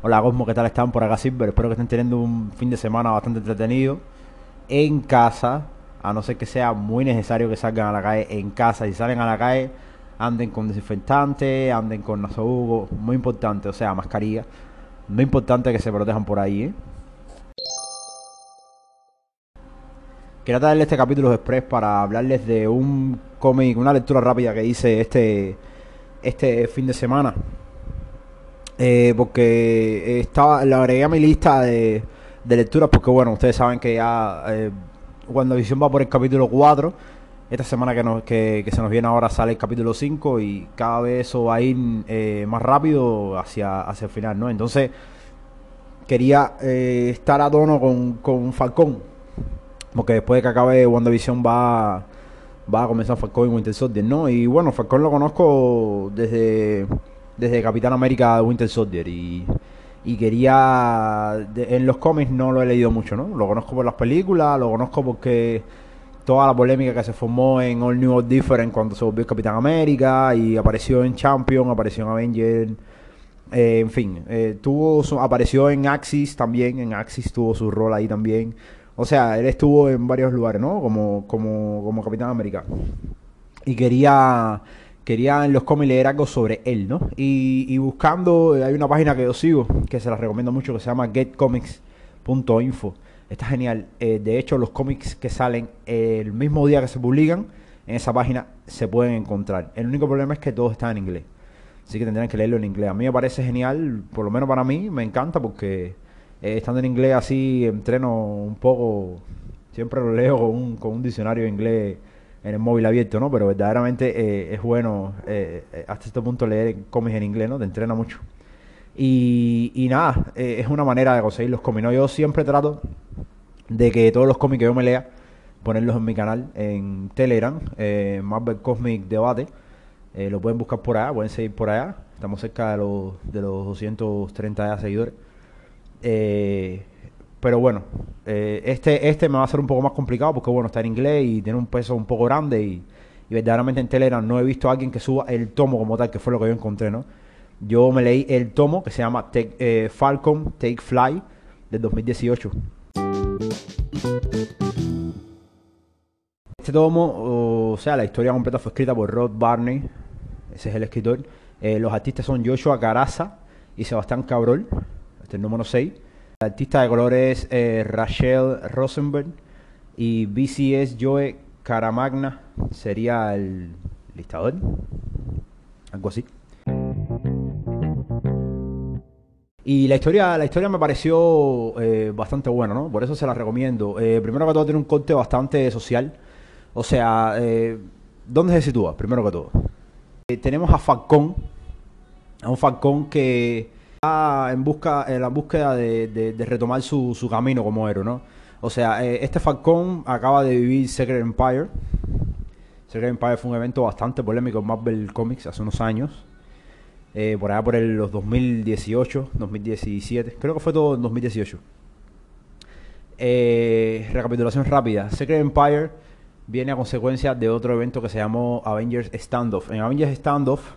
Hola Cosmo, ¿qué tal están? Por acá Silver. Espero que estén teniendo un fin de semana bastante entretenido en casa, a no ser que sea muy necesario que salgan a la calle en casa. Si salen a la calle, anden con desinfectante, anden con nasobuco, muy importante, o sea, mascarilla. Muy importante que se protejan por ahí, ¿eh? Quería traerles este capítulo express para hablarles de un cómic, una lectura rápida que hice este, este fin de semana. Eh, porque estaba, le agregué a mi lista de, de lecturas porque bueno, ustedes saben que ya eh, WandaVision va por el capítulo 4. Esta semana que, nos, que, que se nos viene ahora sale el capítulo 5 y cada vez eso va a ir eh, más rápido hacia, hacia el final, ¿no? Entonces quería eh, estar a tono con, con Falcón porque después de que acabe WandaVision va, va a comenzar Falcon y Winter Soldier, ¿no? Y bueno, Falcon lo conozco desde, desde Capitán América Winter Soldier y, y quería... en los cómics no lo he leído mucho, ¿no? Lo conozco por las películas, lo conozco porque toda la polémica que se formó en All New All Different cuando se volvió Capitán América y apareció en Champion, apareció en Avenger... Eh, en fin, eh, tuvo su, apareció en Axis también, en Axis tuvo su rol ahí también. O sea, él estuvo en varios lugares, ¿no? Como, como, como Capitán América. Y quería, quería en los cómics leer algo sobre él, ¿no? Y, buscando, hay una página que yo sigo, que se la recomiendo mucho, que se llama getcomics.info. Está genial. Eh, de hecho, los cómics que salen el mismo día que se publican, en esa página se pueden encontrar. El único problema es que todo está en inglés. Así que tendrán que leerlo en inglés. A mí me parece genial, por lo menos para mí, me encanta porque eh, estando en inglés así, entreno un poco, siempre lo leo con un, con un diccionario de inglés en el móvil abierto, ¿no? Pero verdaderamente eh, es bueno eh, eh, hasta este punto leer cómics en inglés, ¿no? Te entrena mucho. Y, nada, es una manera de conseguir los cómics. Yo siempre trato de que todos los cómics que yo me lea, ponerlos en mi canal, en Telegram, Marvel Cosmic Debate. Lo pueden buscar por allá, pueden seguir por allá. Estamos cerca de los, de los 230 ya seguidores. Eh, pero bueno, eh, este, este me va a ser un poco más complicado porque bueno, está en inglés y tiene un peso un poco grande y, verdaderamente en Telegram no he visto a alguien que suba el tomo como tal, que fue lo que yo encontré, ¿no? Yo me leí el tomo que se llama Take- eh, Falcon Take Fly del 2018. Este tomo, o sea, la historia completa fue escrita por Rod Barney, ese es el escritor. Eh, los artistas son Joshua Caraza y Sebastián Cabrol, este es el número 6. El artista de color es eh, Rachel Rosenberg y BCS Joe Caramagna sería el listador, algo así. Y la historia, la historia me pareció eh, bastante buena, ¿no? Por eso se la recomiendo. Eh, primero que todo tiene un corte bastante social. O sea, ¿dónde se sitúa? Primero que todo. Tenemos a Falcón, a un Falcón que está en busca, en la búsqueda de, de- retomar su, su camino como héroe, ¿no? O sea, eh, este Falcón acaba de vivir Secret Empire. Secret Empire fue un evento bastante polémico en Marvel Comics hace unos años. Eh, por allá por el, los 2018, 2017. Creo que fue todo en 2018. Eh, recapitulación rápida. Secret Empire viene a consecuencia de otro evento que se llamó Avengers Standoff. En Avengers Standoff,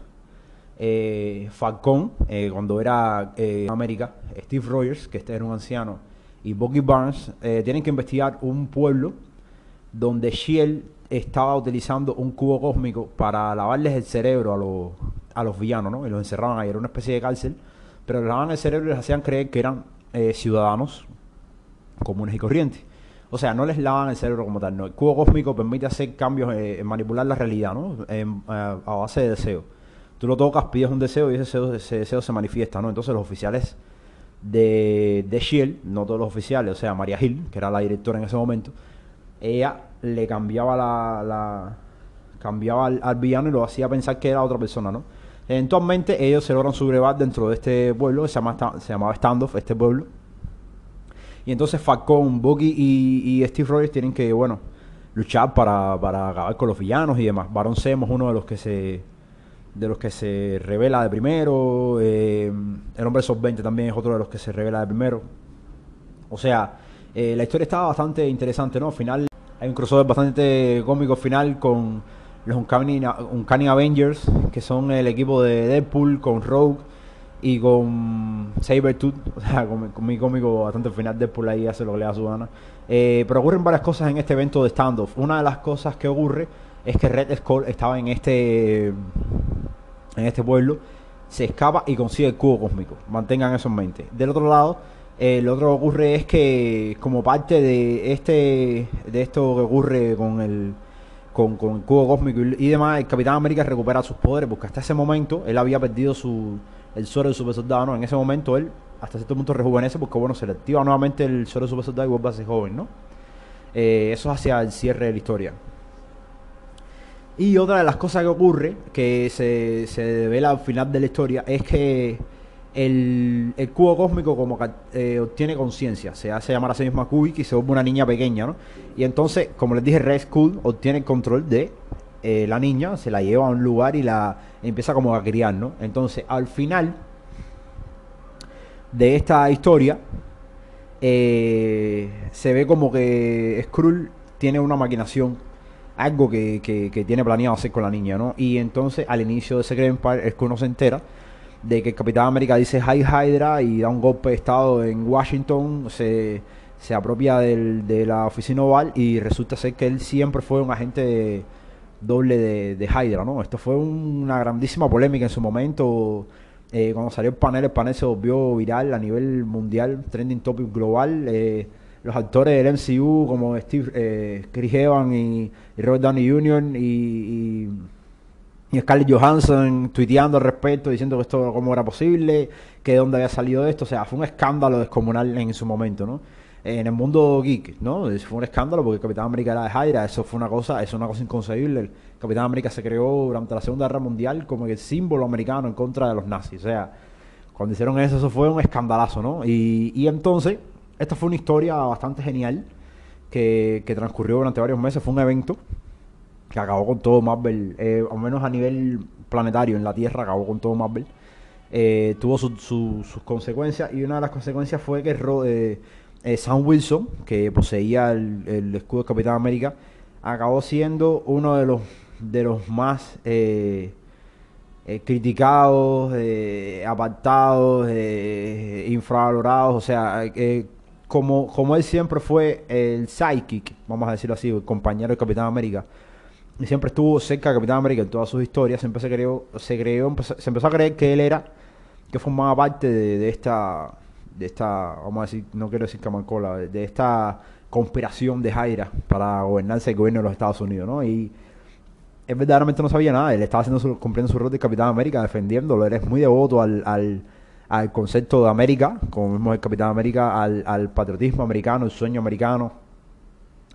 eh, Falcon, eh, cuando era eh, en América, Steve Rogers, que este era un anciano, y Bucky Barnes, eh, tienen que investigar un pueblo donde Shield estaba utilizando un cubo cósmico para lavarles el cerebro a los, a los villanos, ¿no? Y los encerraban ahí, era una especie de cárcel, pero les lavaban el cerebro y les hacían creer que eran eh, ciudadanos comunes y corrientes. O sea, no les lavan el cerebro como tal, ¿no? El cubo cósmico permite hacer cambios, eh, manipular la realidad, ¿no? A base de deseo. Tú lo tocas, pides un deseo y ese deseo, ese deseo se manifiesta, ¿no? Entonces los oficiales de, de Shield, no todos los oficiales, o sea, Maria Hill, que era la directora en ese momento, ella le cambiaba la, la- cambiaba al, villano y lo hacía pensar que era otra persona, ¿no? Eventualmente ellos se logran sublevar dentro de este pueblo, que se, llama, se llamaba Standoff, este pueblo. Y entonces Falcon, Bucky y, y Steve Rogers tienen que, bueno, luchar para, para acabar con los villanos y demás. Baron Zemo es uno de los que se de los que se revela de primero. eh, el hombre Sub-20 también es otro de los que se revela de primero. O sea, eh, la historia está bastante interesante, ¿no? Al final hay un crossover bastante cómico final con los Uncanny, Uncanny Avengers, que son el equipo de Deadpool con Rogue y con Sabertooth, o sea, con, mi cómico bastante final de por ahí hace lo que le da su gana. Eh, pero ocurren varias cosas en este evento de standoff. Una de las cosas que ocurre es que Red Skull estaba en este en este pueblo, se escapa y consigue el cubo cósmico. Mantengan eso en mente. Del otro lado, eh, lo otro que ocurre es que como parte de este de esto que ocurre con el con, con el cubo cósmico y, demás, el Capitán América recupera sus poderes porque hasta ese momento él había perdido su el suero de super soldado, ¿no? En ese momento él hasta cierto punto rejuvenece porque bueno, se le activa nuevamente el suero de super soldado y vuelve a ser joven, ¿no? Eh, eso es hacia el cierre de la historia. Y otra de las cosas que ocurre, que se, se devela al final de la historia, es que el, el cubo cósmico como eh, obtiene conciencia, se hace llamar a sí misma Kubik y se vuelve una niña pequeña, ¿no? Y entonces, como les dije, Red Skull obtiene el control de eh, la niña, se la lleva a un lugar y la empieza como a criar, ¿no? Entonces, al final de esta historia, eh, se ve como que Skrull tiene una maquinación, algo que, que, tiene planeado hacer con la niña, ¿no? Y entonces, al inicio de Secret Empire, es que uno se entera de que el Capitán América dice Hi Hydra y da un golpe de estado en Washington, se, se apropia del, de la oficina oval y resulta ser que él siempre fue un agente doble de, de Hydra, ¿no? Esto fue una grandísima polémica en su momento. Eh, cuando salió el panel, el panel se volvió viral a nivel mundial, trending topic global. Eh, los actores del MCU como Steve, eh, Chris Evans y, Robert Downey Jr. y, y, Scarlett Johansson tuiteando al respecto, diciendo que esto cómo era posible, que de dónde había salido esto. O sea, fue un escándalo descomunal en su momento, ¿no? en el mundo geek, ¿no? Fue un escándalo porque Capitán América era de Hydra, eso fue una cosa, es una cosa inconcebible. Capitán América se creó durante la Segunda Guerra Mundial como el símbolo americano en contra de los nazis. O sea, cuando hicieron eso, eso fue un escandalazo, ¿no? Y, y entonces, esta fue una historia bastante genial que, que, transcurrió durante varios meses. Fue un evento que acabó con todo Marvel, eh, al menos a nivel planetario en la Tierra, acabó con todo Marvel. Eh, tuvo sus consecuencias y una de las consecuencias fue que eh, Sam Wilson, que poseía el, escudo de Capitán América, acabó siendo uno de los de los más criticados, apartados, infravalorados, o sea, como, como él siempre fue el psychic, vamos a decirlo así, el compañero de Capitán América, y siempre estuvo cerca de Capitán América en todas sus historias, siempre se creó, se creó, se empezó a creer que él era, que formaba parte de esta de esta, vamos a decir, no quiero decir camancola, de, esta conspiración de Jaira para gobernarse el gobierno de los Estados Unidos, ¿no? Y él verdaderamente no sabía nada, él estaba haciendo su, cumpliendo su rol de Capitán América, defendiéndolo, él es muy devoto al, al concepto de América, como vemos el Capitán América, al, patriotismo americano, el sueño americano,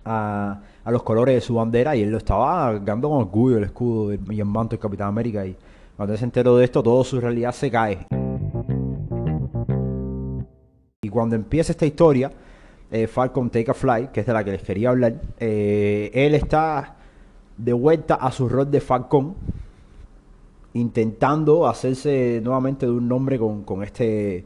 a, los colores de su bandera, y él lo estaba dando con orgullo el escudo y el manto del Capitán América, y cuando él se enteró de esto, toda su realidad se cae. Y cuando empieza esta historia, eh, Falcon Take a Fly, que es de la que les quería hablar, eh, él está de vuelta a su rol de Falcon, intentando hacerse nuevamente de un nombre con, con este,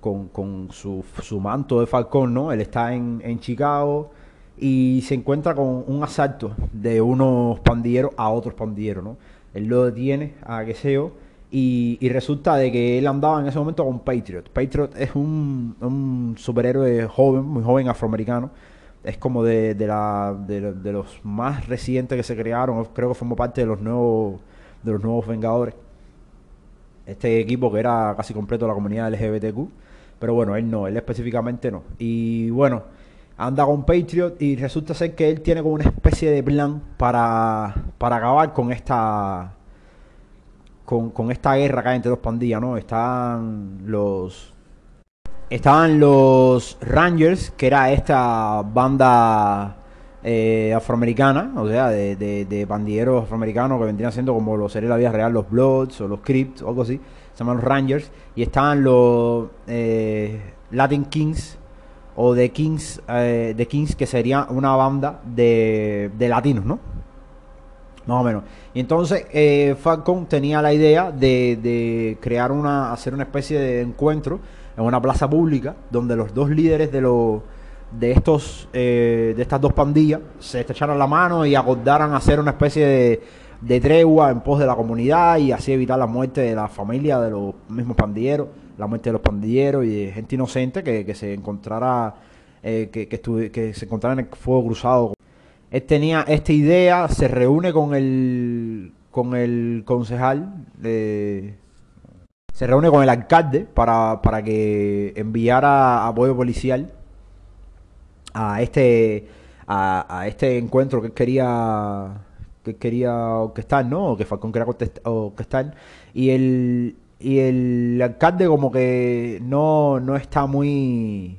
con, con su, su, manto de Falcon, ¿no? Él está en, en Chicago y se encuentra con un asalto de unos pandilleros a otros pandilleros, ¿no? Él lo detiene a que sea y, resulta de que él andaba en ese momento con Patriot. Patriot es un, un superhéroe joven, muy joven afroamericano. Es como de, de, la, de, los más recientes que se crearon. Creo que formó parte de los nuevos, de los nuevos Vengadores. Este equipo que era casi completo de la comunidad LGBTQ. Pero bueno, él no, él específicamente no. Y bueno, anda con Patriot y resulta ser que él tiene como una especie de plan para, para acabar con esta con, esta guerra acá entre dos pandillas, ¿no? Están los estaban los Rangers, que era esta banda eh, afroamericana, o sea, de, de, pandilleros afroamericanos que vendrían siendo como los sería la vida real, los Bloods o los Crips o algo así, se llaman los Rangers, y estaban los eh, Latin Kings o The Kings, eh, The Kings, que sería una banda de, de latinos, ¿no? Más o menos. Y entonces eh, Falcon tenía la idea de, crear una, hacer una especie de encuentro en una plaza pública donde los dos líderes de los de estos eh, de estas dos pandillas se estrecharan la mano y acordaran hacer una especie de de tregua en pos de la comunidad y así evitar la muerte de la familia de los mismos pandilleros, la muerte de los pandilleros y de gente inocente que, se encontrara eh, que, que, se encontrara en el fuego cruzado. Él tenía esta idea, se reúne con el con el concejal, se reúne con el alcalde para, para que enviara apoyo policial a este a, este encuentro que quería que quería orquestar, ¿no? O que Falcón quería orquestar. Y el, y el alcalde como que no, no está muy...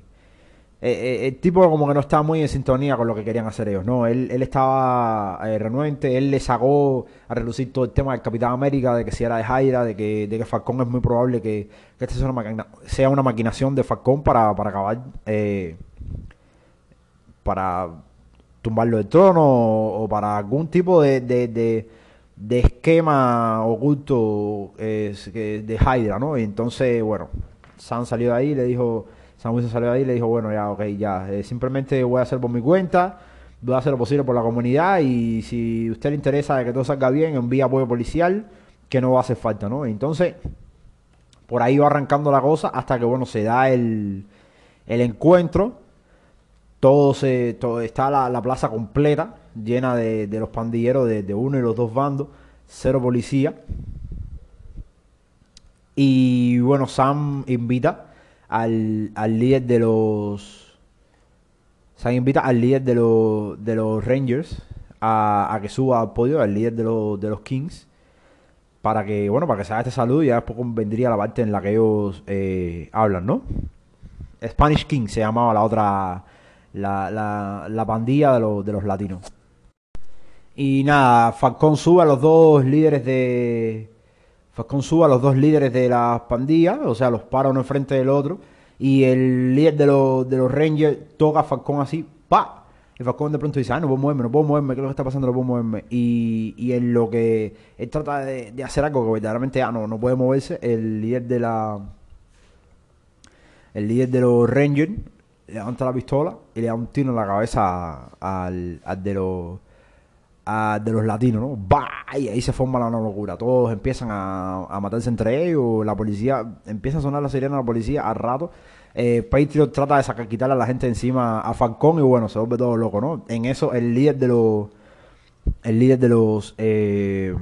Eh, eh, el tipo como que no está muy en sintonía con lo que querían hacer ellos, ¿no? Él, él estaba eh, renuente, él le sacó a relucir todo el tema del Capitán América, de que si era de Jaira, de que, de que Falcón es muy probable que, que esta sea una, maquinación de Falcón para, para acabar, para tumbarlo del trono o, para algún tipo de, de, de, esquema oculto eh, de Hydra, ¿no? Y entonces, bueno, Sam salió de ahí, le dijo, Sam Wilson salió de ahí y le dijo, bueno, ya, ok, ya, eh, simplemente voy a hacer por mi cuenta, voy a hacer lo posible por la comunidad y si a usted le interesa que todo salga bien, envía apoyo policial, que no va a hacer falta, ¿no? entonces, por ahí va arrancando la cosa hasta que, bueno, se da el, el encuentro todo se todo, está la, plaza completa llena de, los pandilleros de, uno y los dos bandos cero policía. Y bueno Sam invita al, líder de los Sam invita al líder de los de los Rangers a, que suba al podio al líder de los de los Kings para que bueno para que se haga este saludo y ya después vendría la parte en la que ellos eh, hablan no Spanish King se llamaba la otra la, la, la pandilla de, los, de los latinos. Y nada, Falcón sube a los dos líderes de. Falcón sube a los dos líderes de las pandillas, o sea, los para uno enfrente del otro. Y el líder de los, de los Rangers toca a Falcón así, ¡pa! Y Falcón de pronto dice, ah, no puedo moverme, no puedo moverme, ¿qué es lo que está pasando? No puedo moverme. Y, y en lo que él trata de, de hacer algo que verdaderamente, ah, no, no puede moverse, el líder de la. El líder de los Rangers levanta la pistola y le da un tiro en la cabeza al, de los de los latinos, ¿no? ¡Bah! Y ahí se forma la locura. Todos empiezan a, matarse entre ellos. La policía empieza a sonar la sirena de la policía al rato. Eh, Patriot trata de sacar, quitarle a la gente encima a Falcón y bueno, se vuelve todo loco, ¿no? En eso, el líder de los. El líder de los. Eh,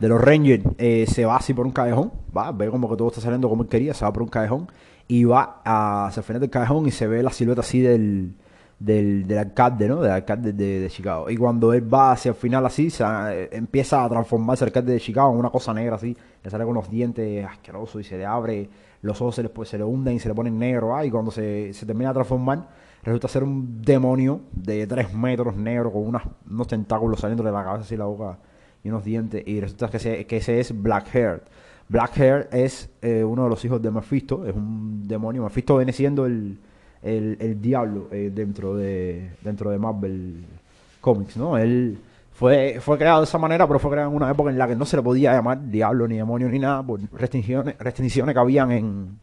de los Rangers eh, se va así por un callejón, va, ve como que todo está saliendo como él quería, se va por un callejón y va hacia el final del callejón y se ve la silueta así del, del, alcalde, ¿no? Del alcalde de, Chicago. Y cuando él va hacia el final así, se, eh, empieza a transformarse el alcalde de Chicago en una cosa negra así, le sale con los dientes asquerosos y se le abre, los ojos se le, pues, se le hunden y se le ponen negro, y cuando se, se termina de transformar, resulta ser un demonio de 3 metros negro con unos tentáculos saliendo de la cabeza y la boca y unos dientes, y resulta que, que ese es Blackheart Blackhair es eh, uno de los hijos de Mephisto, es un demonio. Mephisto viene siendo el, el, diablo eh, dentro, de, dentro de Marvel Comics, ¿no? Él fue, fue creado de esa manera, pero fue creado en una época en la que no se le podía llamar diablo, ni demonio, ni nada, por restricciones, restricciones que habían en,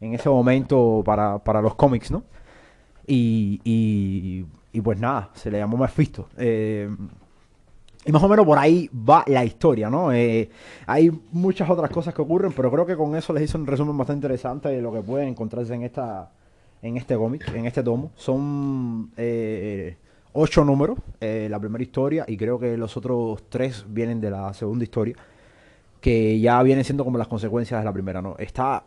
en ese momento para, para los cómics, ¿no? Y, y, pues nada, se le llamó Mephisto. Eh, y más o menos por ahí va la historia, ¿no? Eh, hay muchas otras cosas que ocurren, pero creo que con eso les hice un resumen bastante interesante de lo que pueden encontrarse en esta en este cómic, en este tomo. Son eh, ocho números, eh, la primera historia, y creo que los otros tres vienen de la segunda historia, que ya vienen siendo como las consecuencias de la primera, ¿no? Está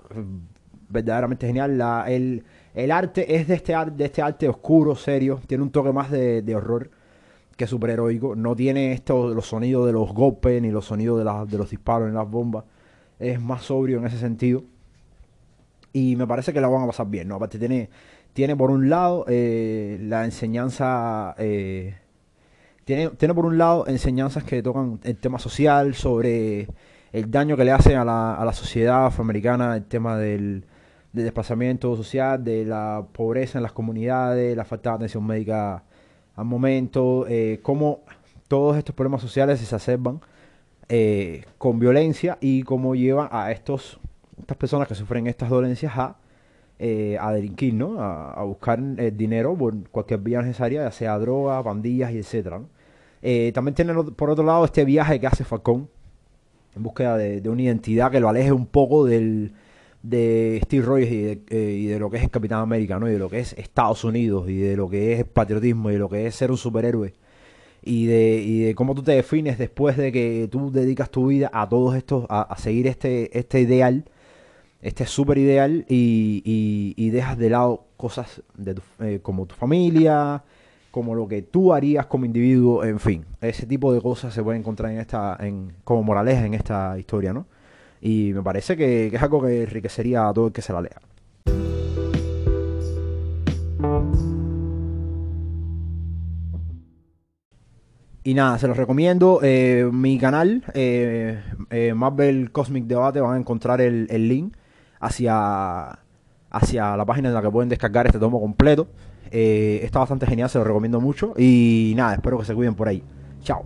verdaderamente genial. La, el, el arte es de este, de este arte oscuro, serio, tiene un toque más de horror que es superheroico. No tiene esto, los sonidos de los golpes ni los sonidos de, de los disparos en las bombas. Es más sobrio en ese sentido. Y me parece que la van a pasar bien, ¿no? Aparte tiene, tiene por un lado eh, la enseñanza... Eh, tiene, tiene por un lado enseñanzas que tocan el tema social, sobre el daño que le hacen a la, a la sociedad afroamericana, el tema del, del desplazamiento social, de la pobreza en las comunidades, la falta de atención médica al momento, eh, cómo todos estos problemas sociales se exacerban eh, con violencia y cómo llevan a estos, estas personas que sufren estas dolencias a, eh, a delinquir, ¿no? A, buscar dinero por cualquier vía necesaria, ya sea droga, pandillas y etcétera, Eh, también tiene por otro lado este viaje que hace Falcón en búsqueda de, una identidad que lo aleje un poco del, de Steve Rogers eh, y de, lo que es el Capitán América, ¿no? Y de lo que es Estados Unidos y de lo que es el patriotismo y de lo que es ser un superhéroe y de, y de cómo tú te defines después de que tú dedicas tu vida a todos estos, a, seguir este, este ideal, este super ideal y, y, dejas de lado cosas de eh, como tu familia, como lo que tú harías como individuo, en fin, ese tipo de cosas se puede encontrar en esta, en, como moraleja en esta historia, ¿no? Y me parece que, es algo que enriquecería a todo el que se la lea. Y nada, se los recomiendo. Eh, mi canal, eh, eh, Marvel Cosmic Debate, van a encontrar el, el, link hacia, hacia la página en la que pueden descargar este tomo completo. Eh, está bastante genial, se lo recomiendo mucho. Y nada, espero que se cuiden por ahí. Chao.